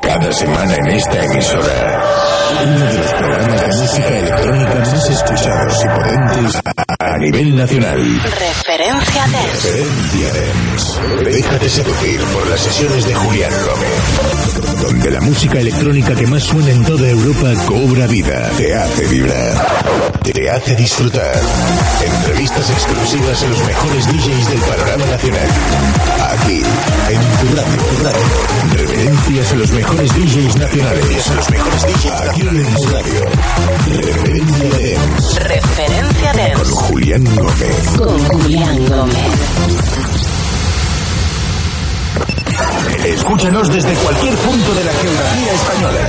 Cada semana en esta emisora, uno de los programas de música electrónica más escuchados y potentes a nivel nacional. Referencia Dance. Referencia Dance. Déjate seducir por las sesiones de Julián Gómez. Donde la música electrónica que más suena en toda Europa cobra vida, te hace vibrar, te hace disfrutar. Entrevistas exclusivas a los mejores DJs del panorama nacional. Aquí, en tu radio, tu radio. Referencias a los mejores DJs nacionales. A los mejores DJs Aquí en tu radio. Referencia Dance. Referencia Con Dance. Julián Gómez. Con Julián Gómez. Escúchanos desde cualquier punto de la geografía española.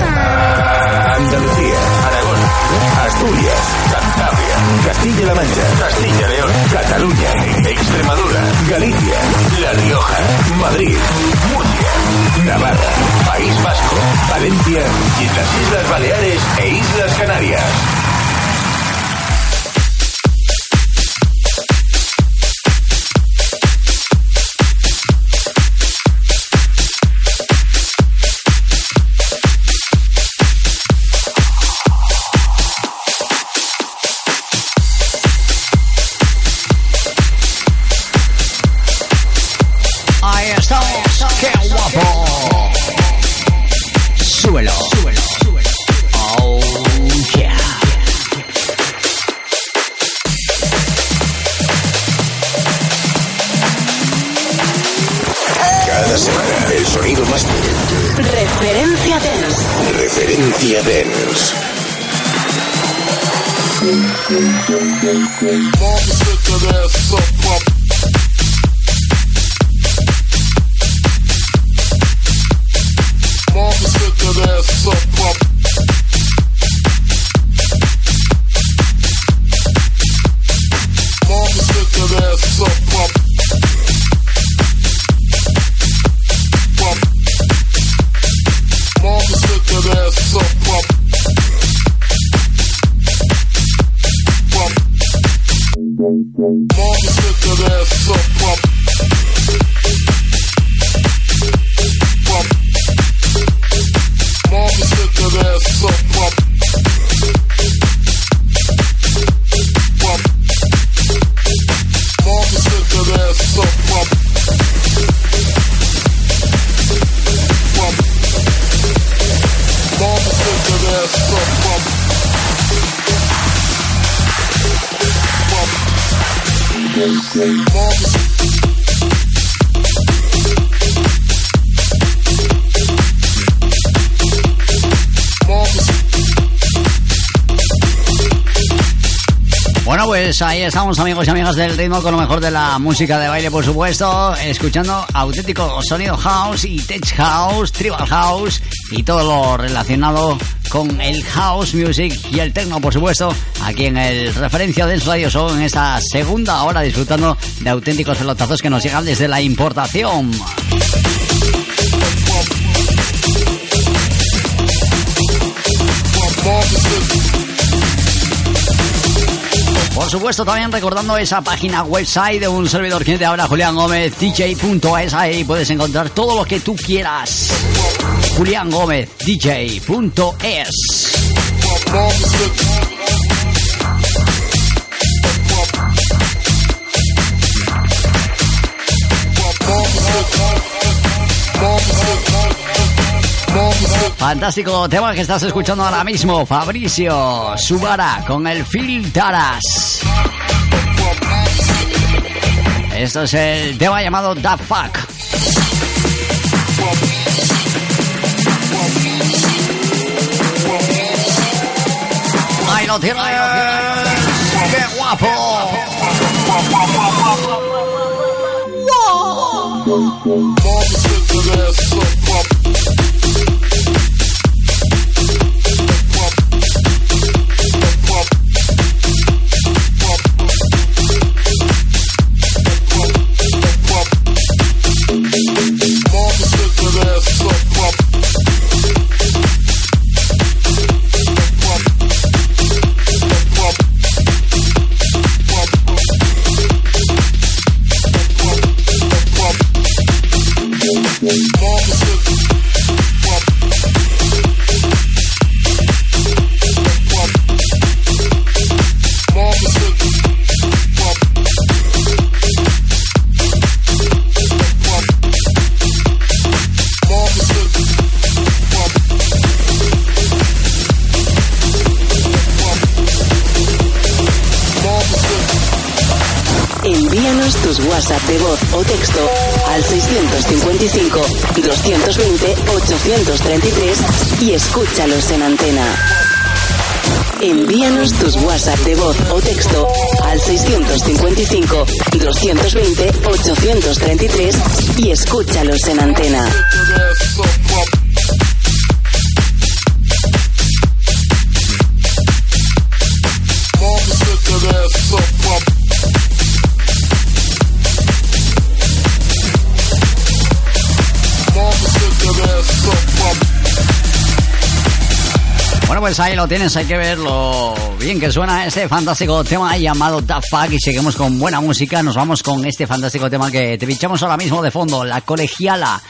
Andalucía, Aragón, Asturias, Cantabria, Castilla-La Mancha, Castilla-León, Cataluña, Extremadura, Galicia, La Rioja, Madrid, Murcia, Navarra, País Vasco, Valencia y las Islas Baleares e Islas Canarias. Cada semana el sonido más potente. Referencia Dance. Referencia Dance. Ahí estamos amigos y amigas del ritmo con lo mejor de la música de baile, por supuesto, escuchando auténtico sonido house y tech house, tribal house y todo lo relacionado con el house music y el techno, por supuesto, aquí en el referencia del Radio Show en esta segunda hora disfrutando de auténticos pelotazos que nos llegan desde la importación. Por supuesto, también recordando esa página website de un servidor que te habla, Julián Gómez, dj.es. Ahí puedes encontrar todo lo que tú quieras. Julián Gómez, dj.es. Fantástico tema que estás escuchando ahora mismo, Fabricio Subara con el Filtaras. Esto es el tema llamado Da Fuck. Ahí lo tienes. ¡Qué guapo! Mama de voz o texto al 655-220-833 y escúchalos en antena. Envíanos tus WhatsApp de voz o texto al 655-220-833 y escúchalos en antena. Pues ahí lo tienes, hay que ver lo bien que suena este fantástico tema llamado Punk y seguimos con buena música. Nos vamos con este fantástico tema que te pinchamos ahora mismo de fondo, la colegiala,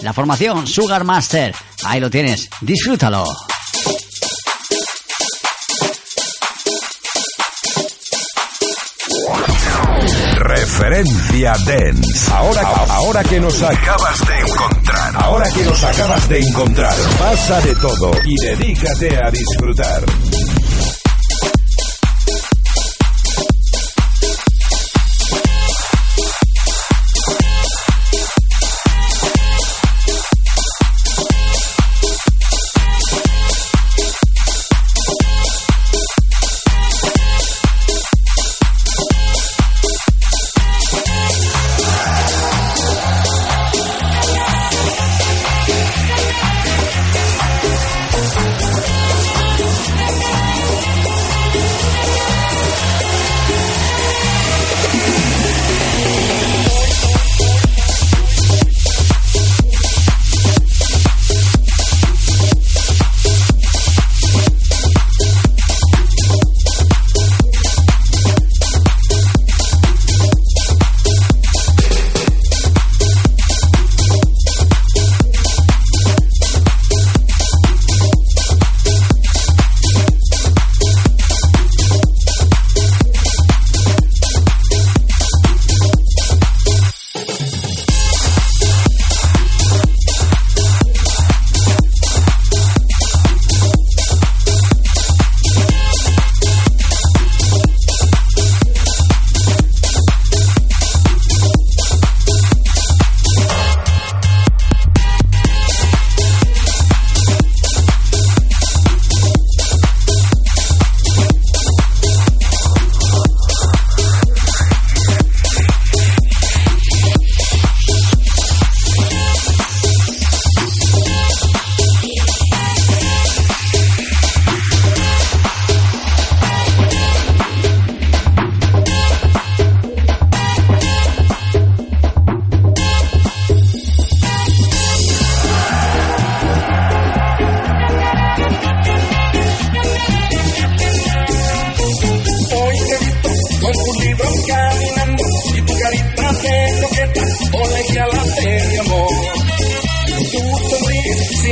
la formación Sugar Master. Ahí lo tienes, disfrútalo. Referencia Dance. Ahora, ahora que nos acabas de encontrar. Ahora que nos acabas de encontrar. Pasa de todo y dedícate a disfrutar.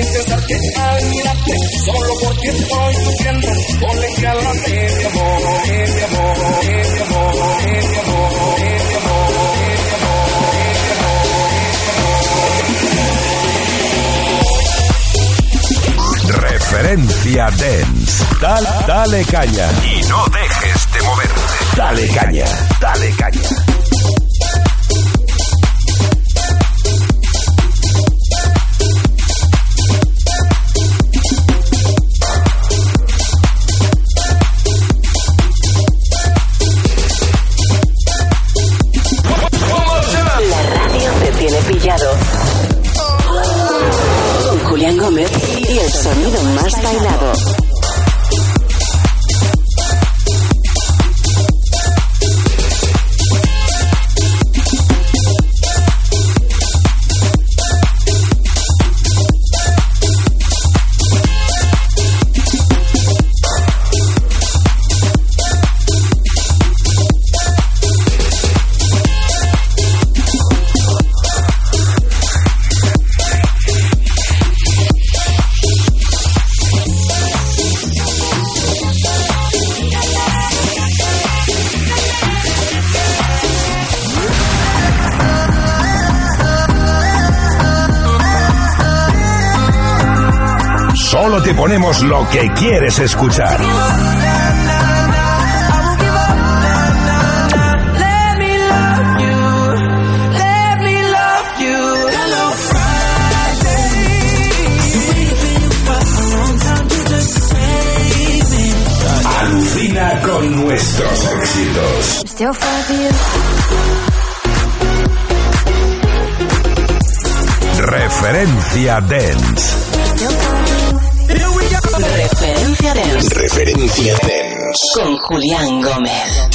Sin pensar que al mirarte, solo porque estoy sufriendo, colegiala de mi amor, de mi amor, de mi amor, de mi amor, de mi amor, de mi amor, Referencia Dance. Dale, dale caña. Y no dejes de moverte. Dale caña. Dale caña. Solo te ponemos lo que quieres escuchar. Alucina con nuestros éxitos. Referencia Dance. Referencia Dance. Referencia Dance. Con Julián Gómez.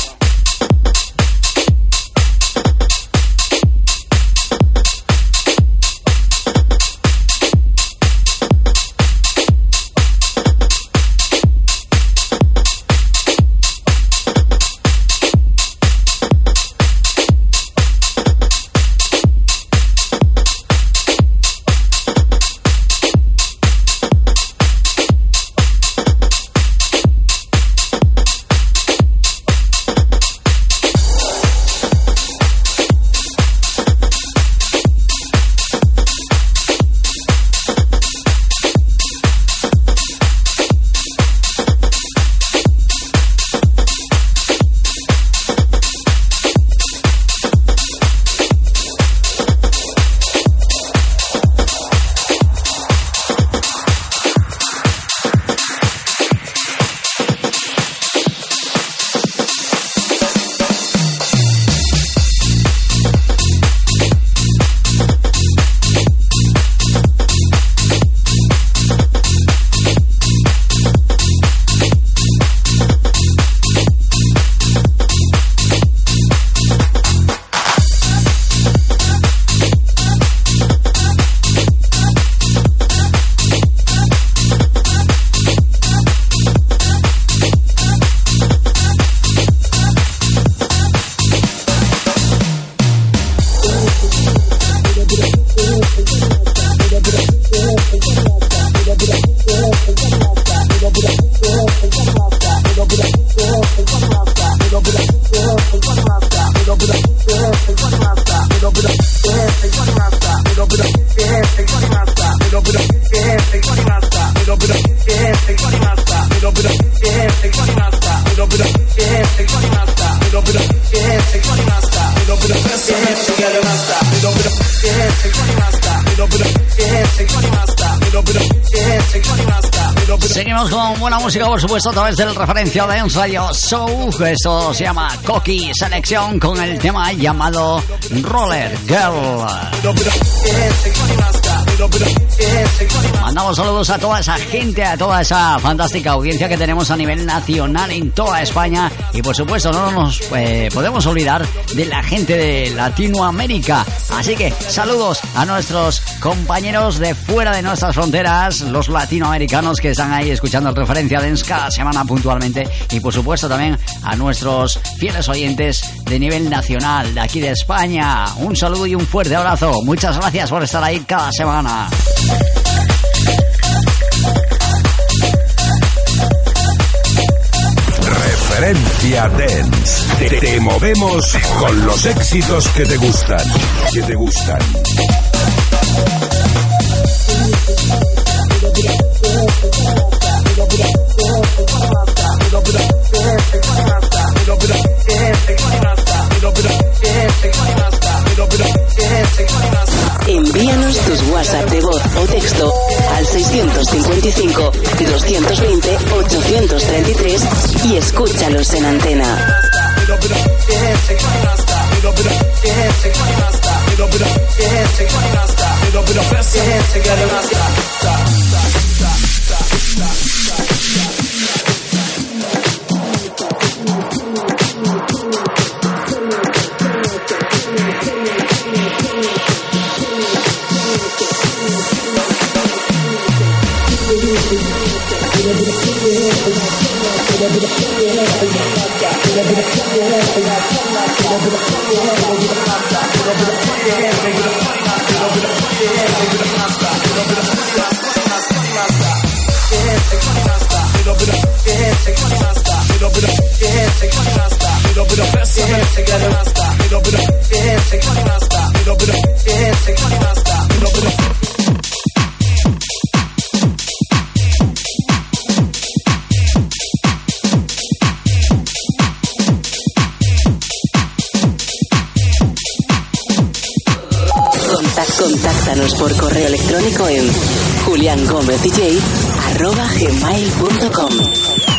Por supuesto, a través del referencia de ensayo Show. Esto se llama Coqui Selección con el tema llamado Roller Girl. Mandamos saludos a toda esa gente, a toda esa fantástica audiencia que tenemos a nivel nacional en toda España. Y por supuesto, no nos eh, podemos olvidar de la gente de Latinoamérica. Así que saludos a nuestros compañeros de fuera de nuestras fronteras, los latinoamericanos que están ahí escuchando referencia de cada semana puntualmente. Y por supuesto también a nuestros fieles oyentes de nivel nacional, de aquí de España. Un saludo y un fuerte abrazo. Muchas gracias por estar ahí cada semana. Referencia Dance. Te, movemos con los éxitos que te gustan. Que te gustan. Envíanos tus WhatsApp de voz o texto al 655 220 833 y escúchalos en antena. It up, it up. Your hands together now stop. It up, it up. Your hands together now stop. Stop. Thank you. Your hands together, non-stop. It up, it up. Your hands together, non-stop. It up, it up. Your hands together, non-stop. Contáctanos por correo electrónico en juliangomezdj.com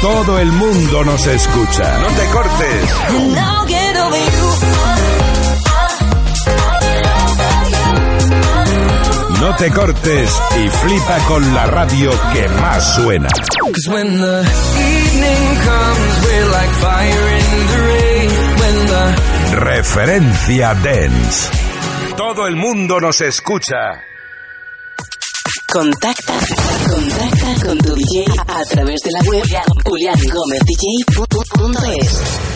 todo el mundo nos escucha. No te cortes. No te cortes y flipa con la radio que más suena. Referencia Dance. Todo el mundo nos escucha. Contacta, contacta con tu DJ a través de la web juliangomez.dj.es.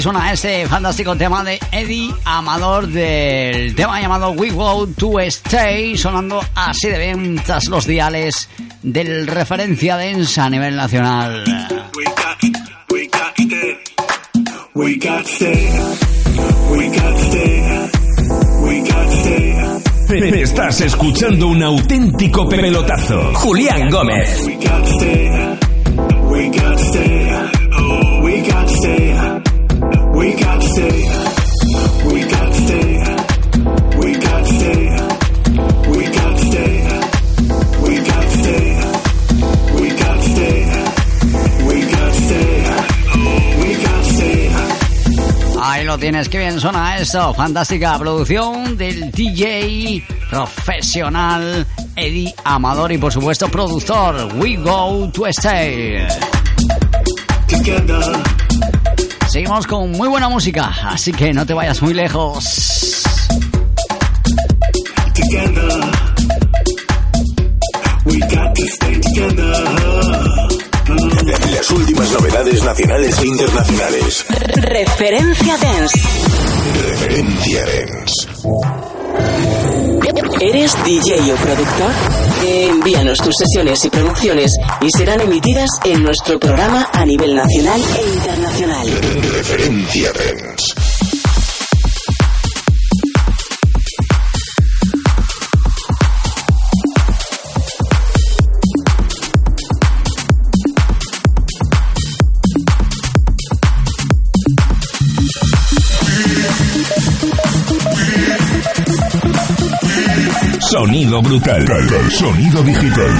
así suena este fantástico tema de Eddie Amador del tema llamado We Go to Stay, sonando así de bien tras los diales del referencia densa a nivel nacional. Estás escuchando un auténtico pelotazo. Julián Gómez. Ahí lo tienes, qué bien suena eso. Fantástica producción del DJ profesional Eddie Amador y por supuesto productor We Go to Stay. Seguimos con muy buena música, así que no te vayas muy lejos. Las últimas novedades nacionales e internacionales. Referencia Dance. Referencia Dance. ¿Eres DJ o productor? Envíanos tus sesiones y producciones y serán emitidas en nuestro programa a nivel nacional e internacional. Referencia Dance. Sonido brutal. Sonido digital.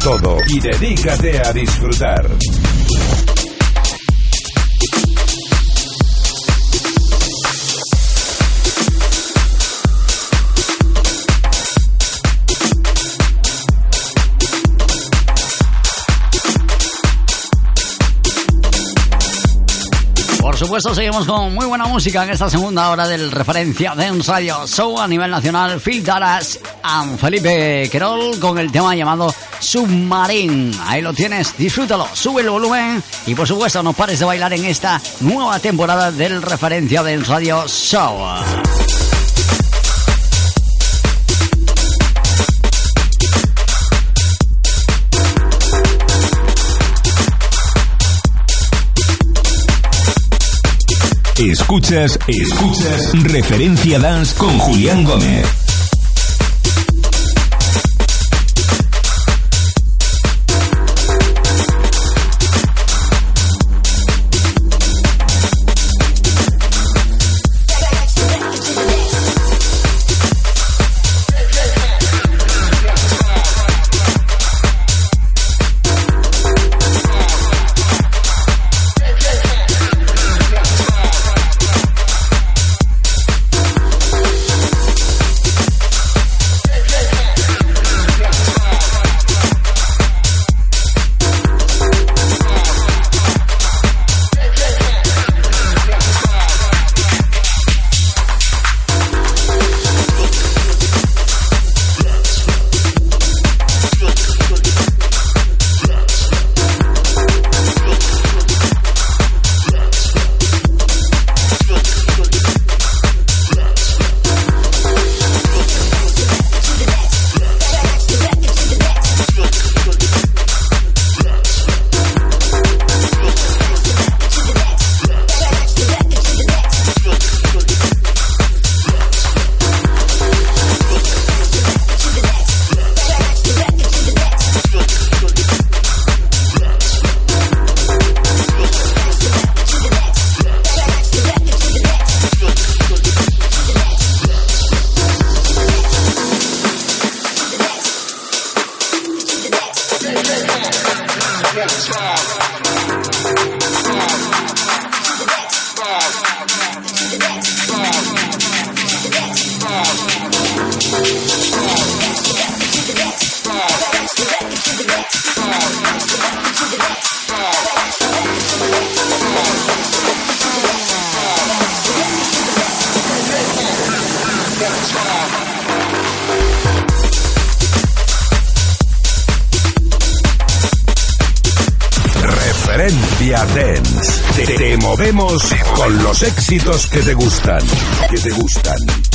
todo y dedícate a disfrutar. Por supuesto, seguimos con muy buena música en esta segunda hora del referencia de un radio show a nivel nacional. Phil Daras and Felipe Querol con el tema llamado Submarine. Ahí lo tienes, disfrútalo, sube el volumen y por supuesto no pares de bailar en esta nueva temporada del referencia de un radio show. Escuchas, escuchas Referencia Dance con Julián Gómez. Éxitos que te gustan, que te gustan.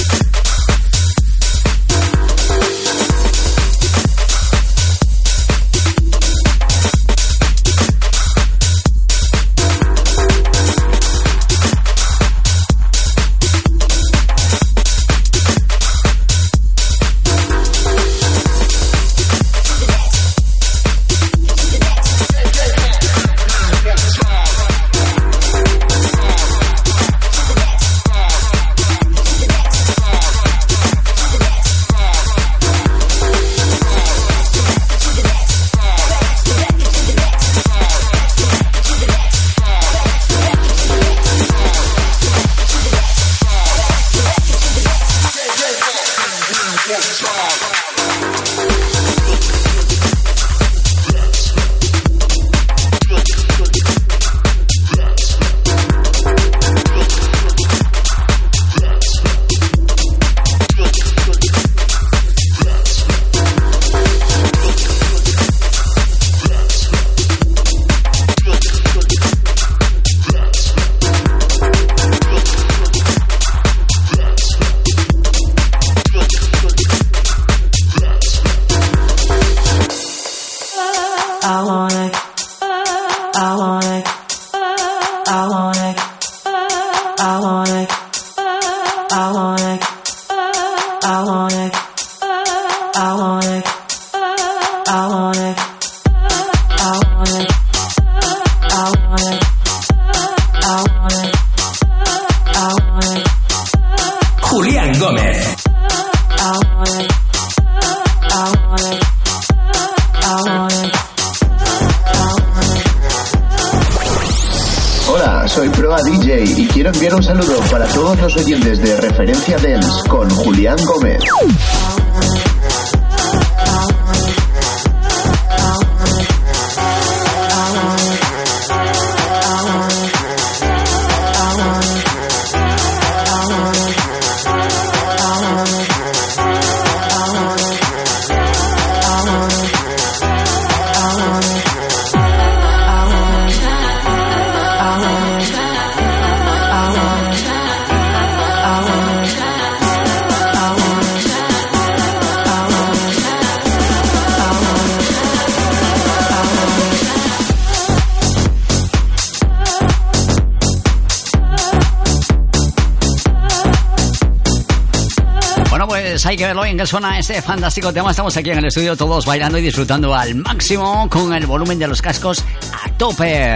Hay que verlo bien que suena este fantástico tema. Estamos aquí en el estudio todos bailando y disfrutando al máximo con el volumen de los cascos a tope.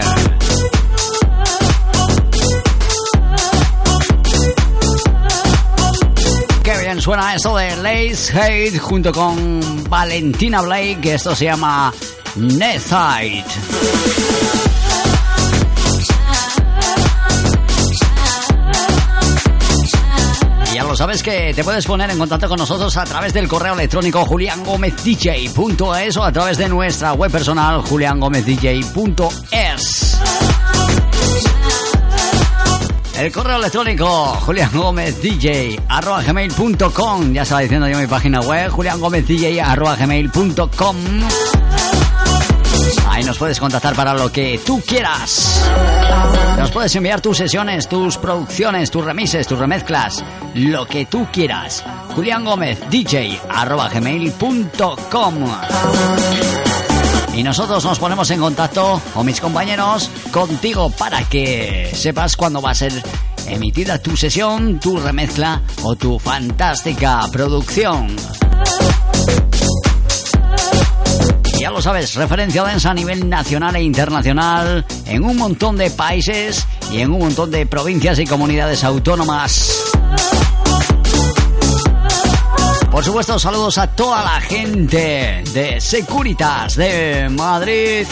Qué bien suena esto de Lace Hate junto con Valentina Blake. Esto se llama Nethite. Sabes que te puedes poner en contacto con nosotros a través del correo electrónico juliangomezdj.es o a través de nuestra web personal juliangomezdj.es. El correo electrónico juliangomezdj.com Ya estaba diciendo yo mi página web juliangomezdj.com Ahí nos puedes contactar para lo que tú quieras. Nos puedes enviar tus sesiones, tus producciones, tus remises, tus remezclas, lo que tú quieras. Julián Gómez, DJ, arroba gmail.com. Y nosotros nos ponemos en contacto, o mis compañeros, contigo para que sepas cuándo va a ser emitida tu sesión, tu remezcla o tu fantástica producción. Ya lo sabes, referencia densa a nivel nacional e internacional en un montón de países y en un montón de provincias y comunidades autónomas. Por supuesto, saludos a toda la gente de Securitas de Madrid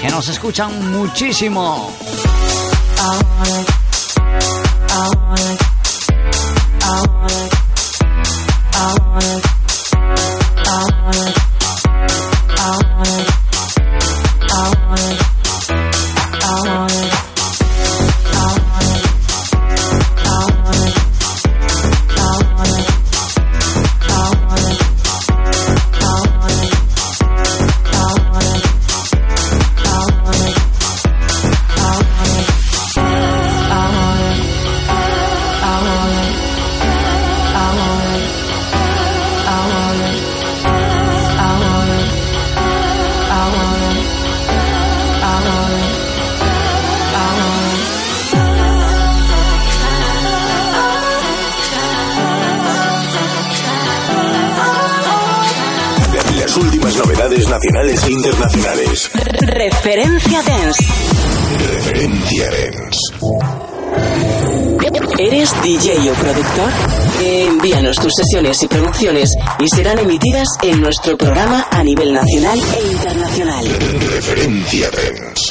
que nos escuchan muchísimo. Referencia Dance. Referencia Dance. ¿Eres DJ o productor? Envíanos tus sesiones y producciones y serán emitidas en nuestro programa a nivel nacional e internacional. Referencia Dance.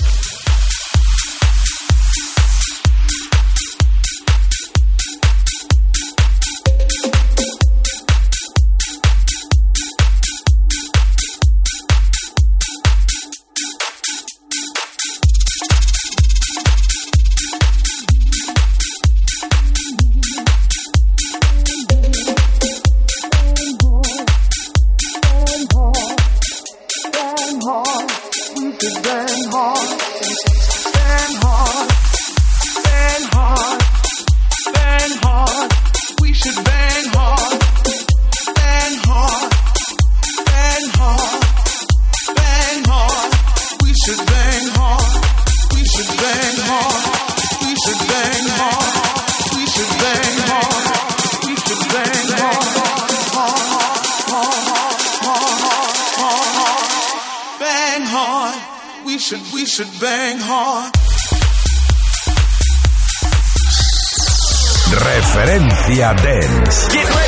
Frecuencia Dance.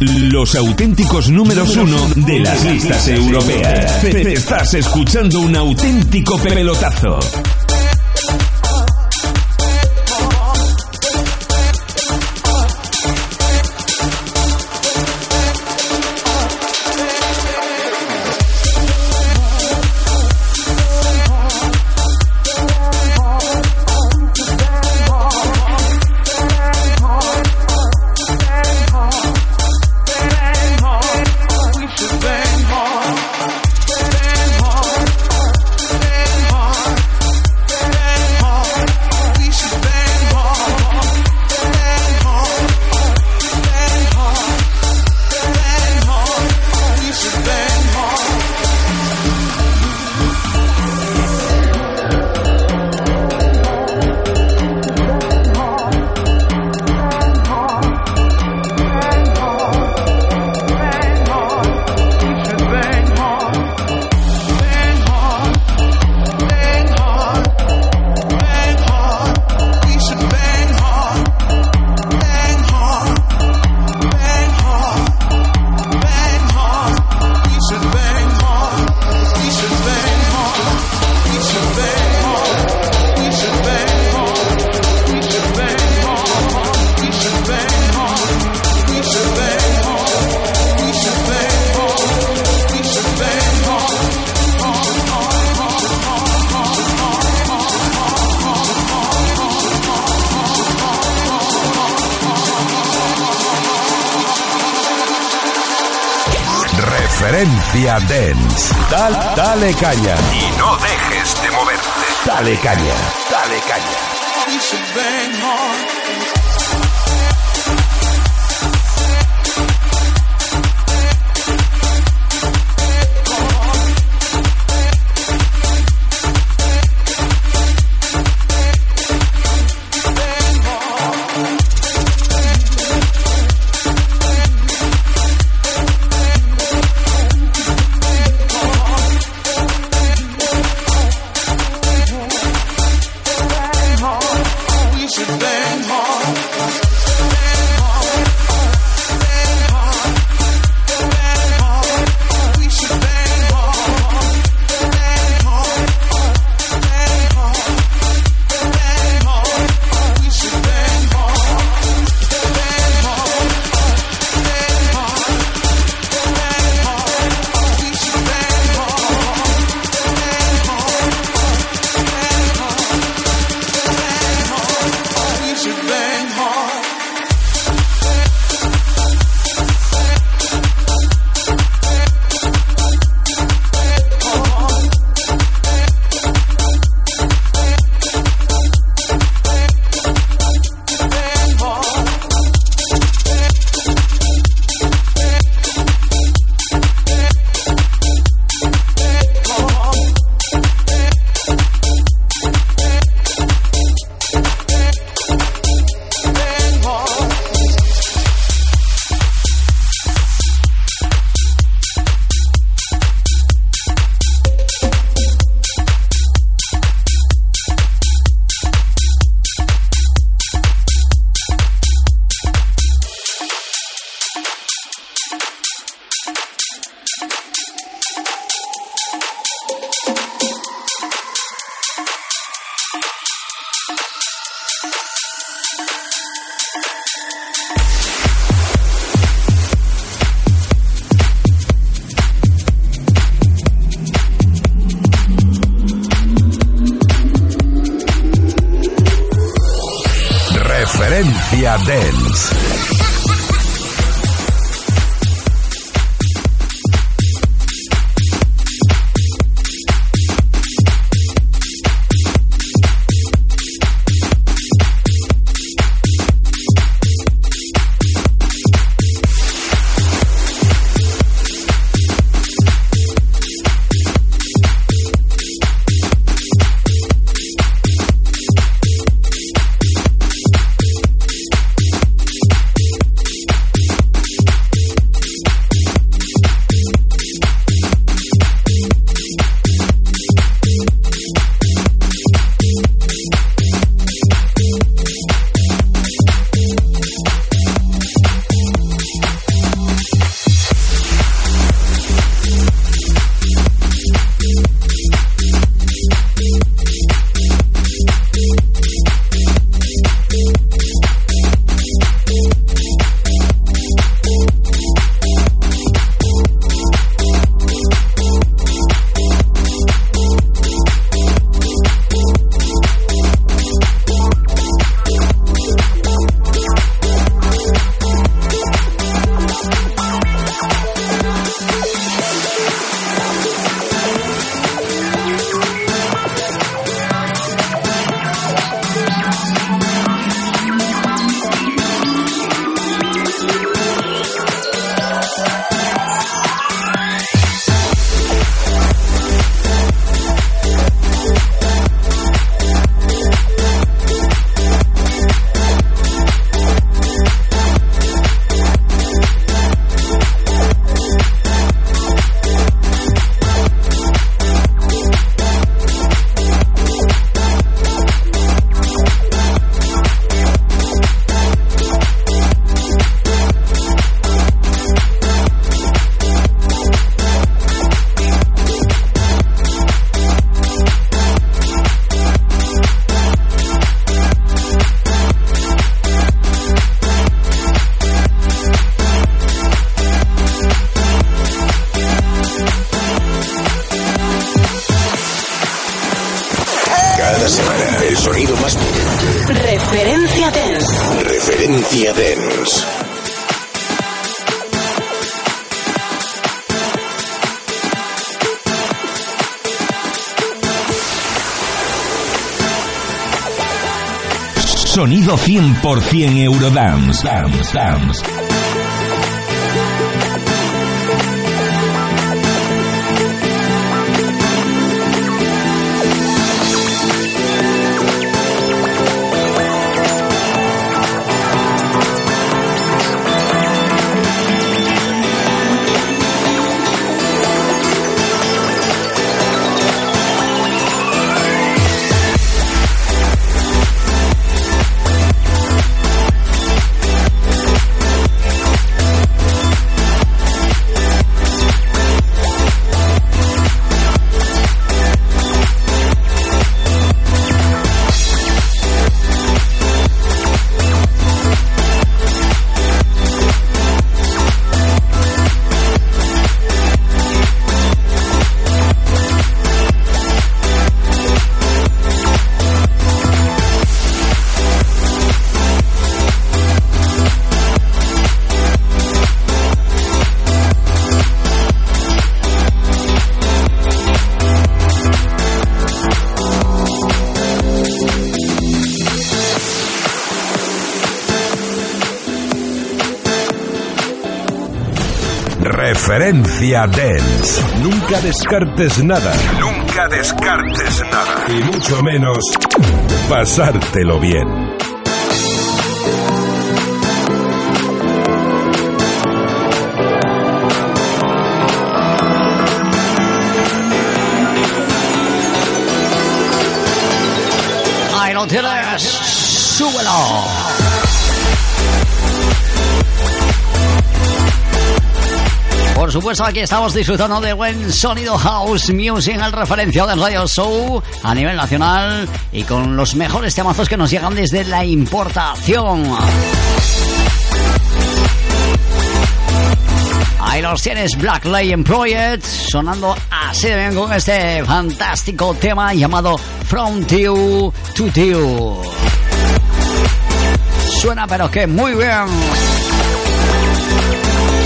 Los auténticos números uno de las listas europeas. Estás escuchando un auténtico pelotazo. Dance. Dale, dale caña. Y no dejes de moverte. Dale caña, dale caña. Referencia Dance. Referencia Dance. Sonido 100% Eurodance. Dance, dance. Referencia Dance. Nunca descartes nada. Nunca descartes nada. Y mucho menos pasártelo bien. Ahí lo tienes. Súbelo. Por supuesto, aquí estamos disfrutando de buen sonido house music el referencia del Radio Show a nivel nacional y con los mejores temazos que nos llegan desde la importación. Ahí los tienes, Black Lion Project, sonando así de bien con este fantástico tema llamado From You to You. Suena pero que muy bien.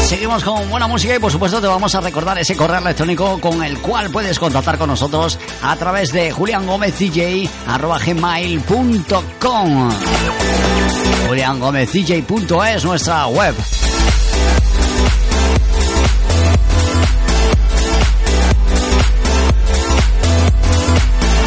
Seguimos con buena música y por supuesto te vamos a recordar ese correo electrónico con el cual puedes contactar con nosotros a través de juliangomezcj.com juliangomezcj.es nuestra web.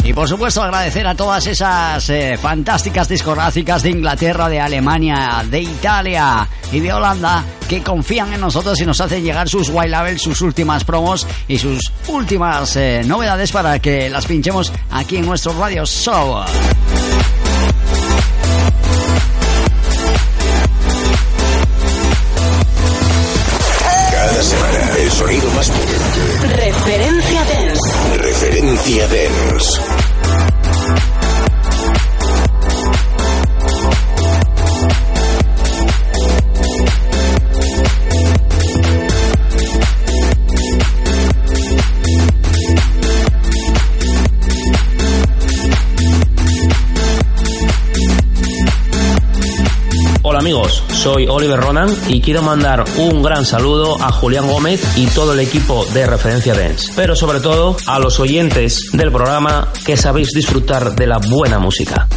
Y por supuesto agradecer a todas esas eh, fantásticas discográficas de Inglaterra, de Alemania, de Italia y de Holanda que confían en nosotros y nos hacen llegar sus white labels, sus últimas promos y sus últimas eh, novedades para que las pinchemos aquí en nuestro radio show. Cada semana, el sonido más Referencia Dance. Referencia Dance. Soy Oliver Ronan y quiero mandar un gran saludo a Julián Gómez y todo el equipo de Referencia Dance, pero sobre todo a los oyentes del programa que sabéis disfrutar de la buena música.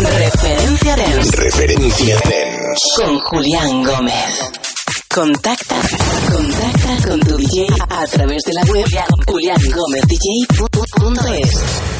Referencia Dance. Referencia Dance. Con Julián Gómez. Contacta, contacta con tu DJ a través de la web juliangomez.dj.es. brought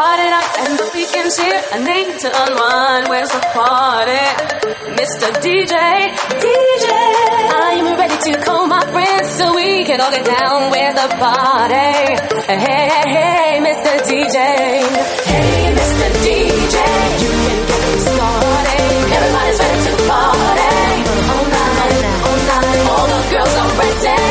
it up and the weekend's here. I need to unwind. Where's the party? Mr. DJ, DJ. I'm ready to call my friends so we can all get down. Where's the party? Hey, hey, hey, Mr. DJ. Hey, Mr. DJ. You can get me started. Everybody's ready to party. All night, all night. All the girls are ready.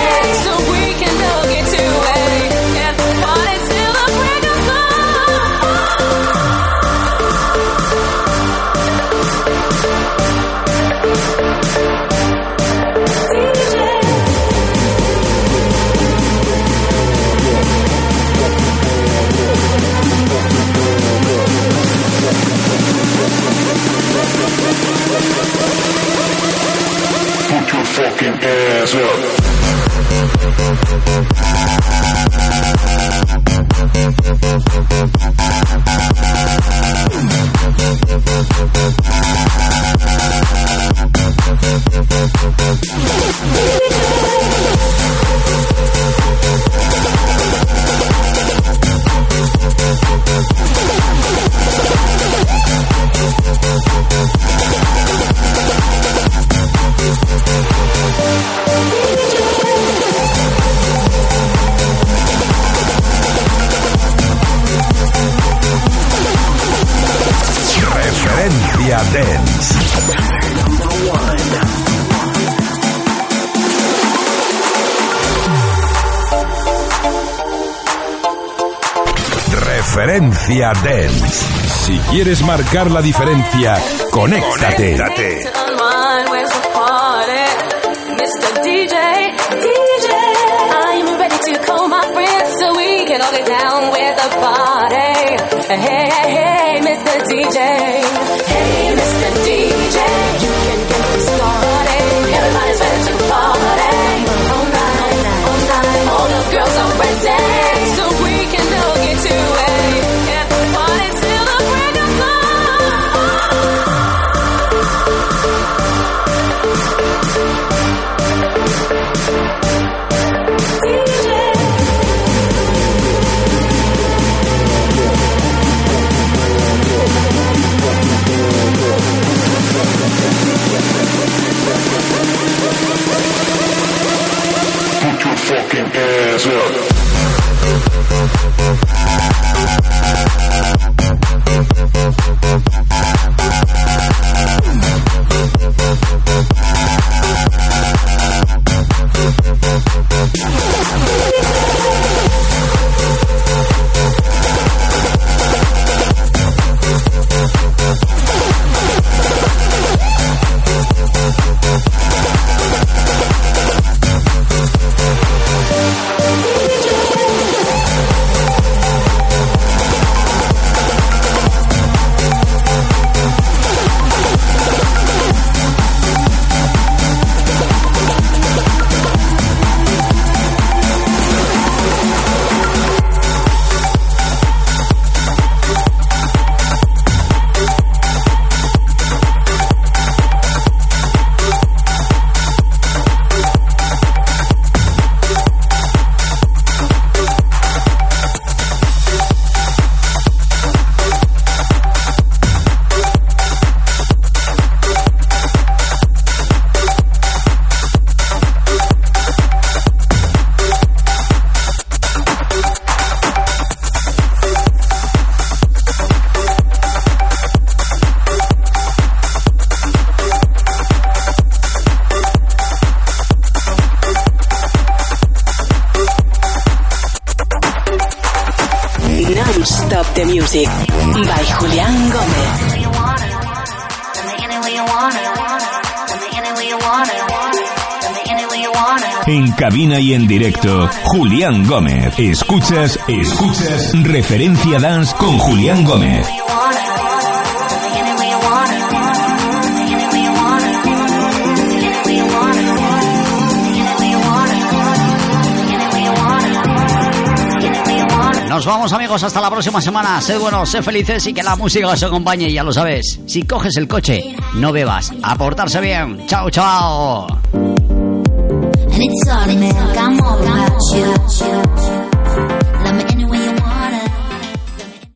Fucking ass up. Referencia Dance. Si quieres marcar la diferencia, conéctate. to unwind. Where's the party? Mr. DJ, DJ. I'm ready to call my friends so we can all get down with the party. Hey, hey, hey, Mr. DJ. Hey, Mr. DJ. Julián Gómez. Escuchas, escuchas Referencia Dance con Julián Gómez. Nos vamos amigos hasta la próxima semana. Sed buenos, sed felices y que la música os acompañe, ya lo sabes. Si coges el coche, no bebas. A portarse bien. Chao, chao. And it's